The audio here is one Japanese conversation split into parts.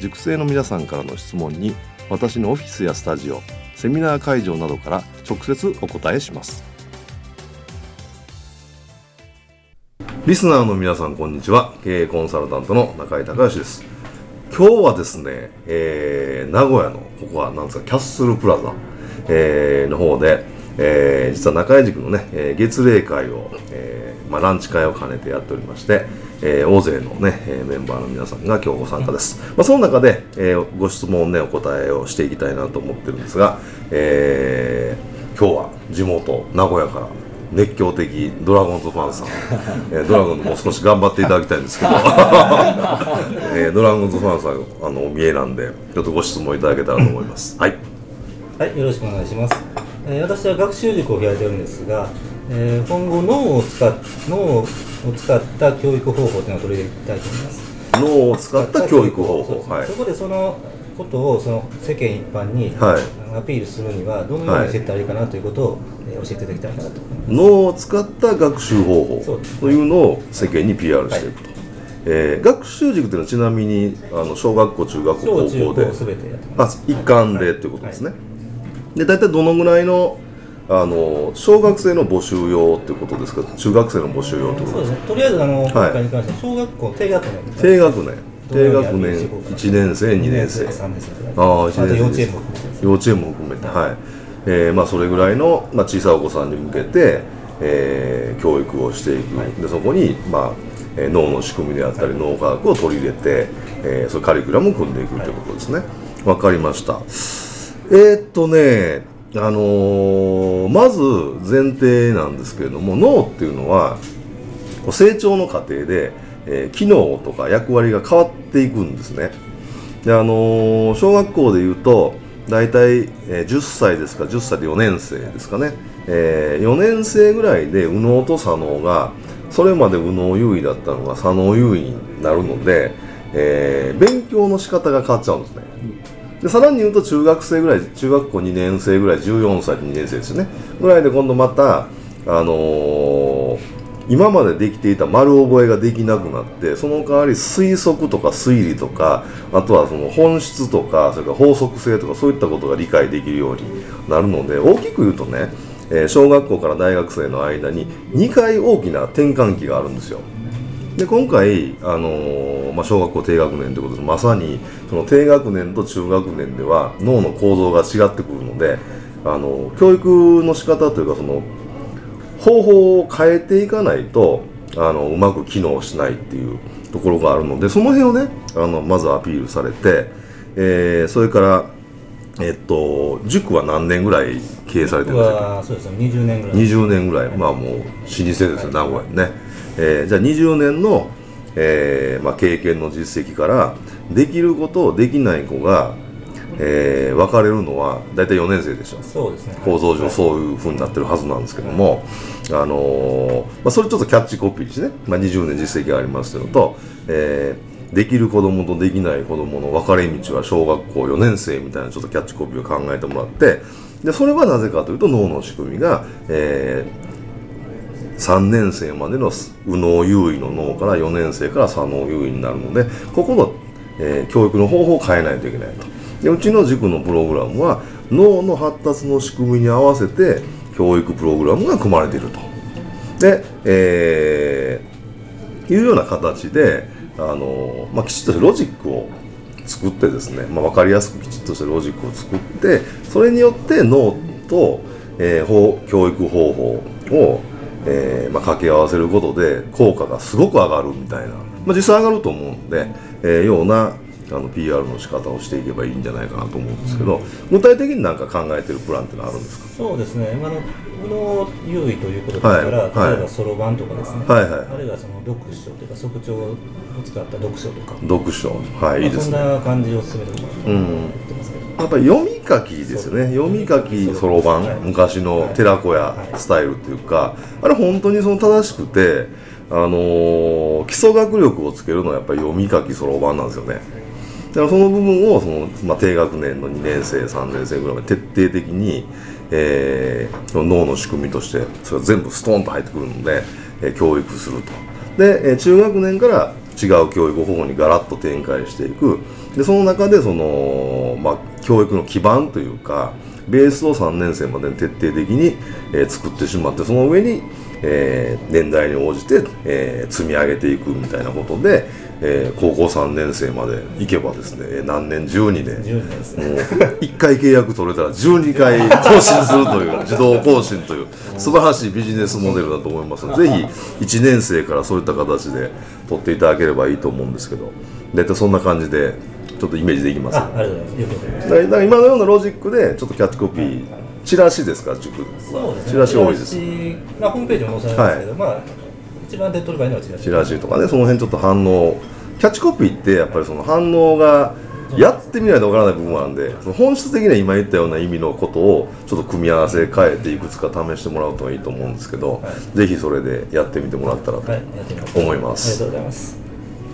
塾生の皆さんからの質問に私のオフィスやスタジオセミナー会場などから直接お答えします。リスナーの皆さんこんにちは。経営コンサルタントの中井隆義です。今日はですね、えー、名古屋のここは何ですかキャッスルプラザ、えー、の方で、えー、実は中井塾のね、えー、月例会を、えーまあ、ランチ会を兼ねてやっておりましてえー、大勢のね、えメンバーの皆さんが今日ご参加です。まあ、その中で、えー、ご質問ね、お答えをしていきたいなと思ってるんですが、えー、今日は地元、名古屋から熱狂的ドラゴンズファンさん、えー、ドラゴンズもう少し頑張っていただきたいんですけど、えー、ドラゴンズファンさんあのお見えなんでちょっとご質問いただけたらと思います。はい、はい、よろしくお願いします、えー、私は学習塾を開いてるんですが、えー、今後脳を使っ脳を使った教育方法というのを取り入れたいと思います。脳を使った教育方法はい、そこでそのことをその世間一般にアピールするにはどのようにしていったらいいかなということを教えていただきたいなと脳を使った学習方法というのを世間に PR していくと、はい、えー、学習塾というのはちなみにあの小学校中学校高校で。あ一貫でということですね、はい、で大体どのぐらいのあの小学生の募集用ってことですか？中学生の募集用ってことそうですね。とりあえずあの、に関しては小学校低学年低学年。低学年。1年生2年生。3年生ああ1年生。幼稚園も含めて。はい、えーまあ、それぐらいの、まあ、小さいお子さんに向けて、えー、教育をしていく、はい、でそこに、まあえー、脳の仕組みであったり、はい、脳科学を取り入れて、えー、それカリキュラムを組んでいくということですね。わ、はい、かりましたえー、っとねあのー、まず前提なんですけれども脳っていうのは成長の過程で、えー、機能とか役割が変わっていくんですね。であのー、小学校でいうと大体、えー、10歳ですか10歳で4年生ですかね、えー、4年生ぐらいで右脳と左脳がそれまで右脳優位だったのが左脳優位になるので、えー、勉強の仕方が変わっちゃうんですね。でさらに言うと中学生ぐらい中学校2年生ぐらい14歳2年生ですねぐらいで今度またあのー、今までできていた丸覚えができなくなってその代わり推測とか推理とかあとはその本質とかそれから法則性とかそういったことが理解できるようになるので大きく言うとね、えー、小学校から大学生の間に2回大きな転換期があるんですよ。で今回、あの、まあ、小学校低学年ということでまさにその低学年と中学年では脳の構造が違ってくるので、あの教育の仕方というかその方法を変えていかないとあのうまく機能しないっていうところがあるのでその辺をねあのまずアピールされて、えー、それからえっと、塾は何年ぐらい経営されてるんですか？そうですね。20年ぐらい。20年ぐらい、まあもう老舗ですよ、名古屋にね。えー、じゃあ20年の、えーまあ、経験の実績からできることできない子が、えー、分かれるのは大体4年生でしょそうですね。構造上そういうふうになってるはずなんですけども、はい、あのー、まあ、それちょっとキャッチコピーですね、まあ、20年実績がありますけどと、えー、できる子供とできない子供の分かれ道は小学校4年生みたいなちょっとキャッチコピーを考えてもらってでそれはなぜかというと脳の仕組みが、えー、3年生までの右脳優位の脳から4年生から左脳優位になるのでここの、えー、教育の方法を変えないといけないと。でうちの塾のプログラムは脳の発達の仕組みに合わせて教育プログラムが組まれていると。で、えー、いうような形であの、まあ、きちっとロジックを作ってですね、まあ、分かりやすくきちっとしたロジックを作ってそれによって脳と、えー、法教育方法を、えーまあ、掛け合わせることで効果がすごく上がるみたいな、まあ、実際上がると思うんで、えー、ようなあの PR の仕方をしていけばいいんじゃないかなと思うんですけど、具体的に何か考えてるプランってのはあるんですか？そうですね、今の無能優位ということですから、はい、例えばそろばんとかですね、はいはい、あるいはその読書というか、速聴を使った読書とか、読書、はい、いいですね。そんな感じを進めてもらってますけど。やっぱり読み書きですよね。読み書きそろばん、はい、昔の寺子屋スタイルっていうか、はい、あれ本当にその正しくて、あのー、基礎学力をつけるのはやっぱり読み書きそろばんなんですよねだからその部分をその、まあ、低学年の2年生3年生ぐらいまで徹底的に、えー、脳の仕組みとしてそれ全部ストーンと入ってくるので、えー、教育すると。で、えー、中学年から違う教育方法にガラッと展開していく。でその中でその、まあ、教育の基盤というかベースを3年生までに徹底的に、えー、作ってしまってその上に、えー、年代に応じて、えー、積み上げていくみたいなことで、えー、高校3年生まで行けばですね何年12年。12年ですね。もう1回契約取れたら12回更新するという 自動更新という素晴らしいビジネスモデルだと思いますので ぜひ1年生からそういった形で取っていただければいいと思うんですけど大体そんな感じでちょっとイメージできます、あありがとうございます。だから今のようなロジックでちょっとキャッチコピー、チラシですか？塾そうですね。チラシ多いですまあ、ホームページも載せられますけど、はい、まあ一番手っ取り早いのはチラシ。チラシとかねその辺ちょっと反応。キャッチコピーってやっぱりその反応がやってみないとわからない部分なんでその本質的には今言ったような意味のことをちょっと組み合わせ変えていくつか試してもらうといいと思うんですけど、はい、ぜひそれでやってみてもらったらと思います。はい、ありがとうございます。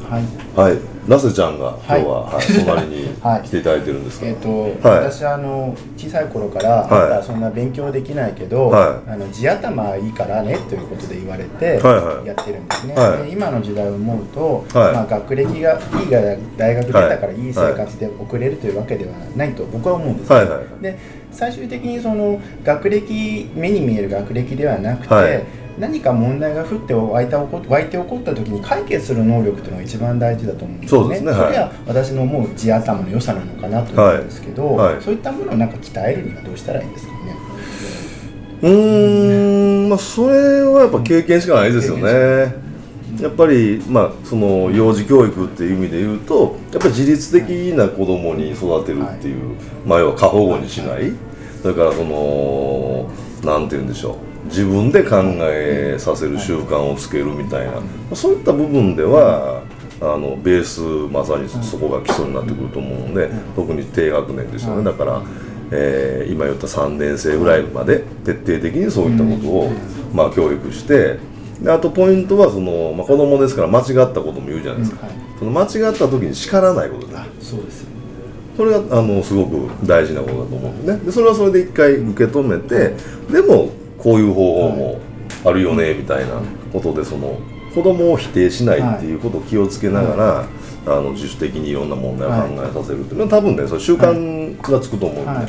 はい、はい、ラセちゃんが今日は、はい、隣に 来ていただいてるんですか、えっ、ー、と、はい、私あの小さい頃から、はい、そんな勉強できないけど、はい、あの地頭いいからねということで言われてやってるんですね、はい、今の時代を思うと、まあ、学歴がいいが大学出たからい。い生活で送れるというわけではないと僕は思うんです、で最終的にその学歴目に見える学歴ではなくて、何か問題が降って湧いた湧いて起こった時に解決する能力というのが一番大事だと思うんですね。そすね、はい、それは私の思う地頭の良さなのかなと思うんですけど、はい。はい、そういったものをなんか鍛えるにはどうしたらいいんですかね。うーん、まあそれはやっぱ経験しかないですよね。やっぱり、まあ、その幼児教育っていう意味で言うとやっぱり自律的な子供に育てるっていう、まあ、要は過保護にしない。だからそのなんて言うんでしょう自分で考えさせる習慣をつけるみたいな。そういった部分ではあのベースまさにそこが基礎になってくると思うので特に低学年ですよね。だから、えー、今言った3年生ぐらいまで徹底的にそういったことを、まあ、教育してであとポイントはその、まあ、子供ですから間違ったことも言うじゃないですか、その間違った時に叱らないことだ。そうですこれがあのすごく大事なことだと思うんでね。でそれはそれで一回受け止めてでもこういう方法もあるよねみたいなことでその子供を否定しないっていうことを気をつけながら、あの自主的にいろんな問題を考えさせるっていうのは多分ねそ習慣がつくと思うん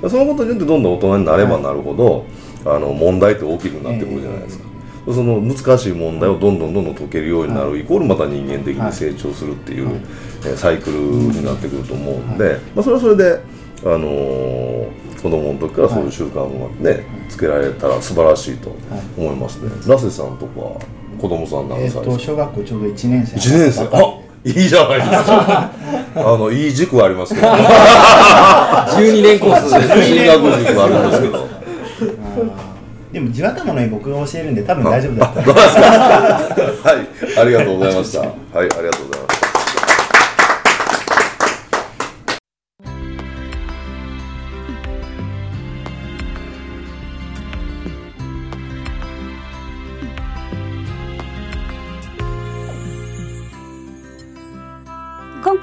で、そのことによってどんどん大人になればなるほど、あの問題って大きくなってくるじゃないですか。その難しい問題をどんどんどんどん解けるようになるイコールまた人間的に成長するっていう、えサイクルになってくると思うんで、まあ、それはそれで、あのー子供の時からそういう習慣をね、つけられたら素晴らしいと思いますね、ラセさんとか子供さん何歳ですか、小学校ちょうど1年生。1年生。あいいじゃないですか。あのいい塾ありますけど。12年コース進学塾あるんですけど。でも地頭の絵僕が教えるんで多分大丈夫だったはい。ありがとうございました。はいありがとう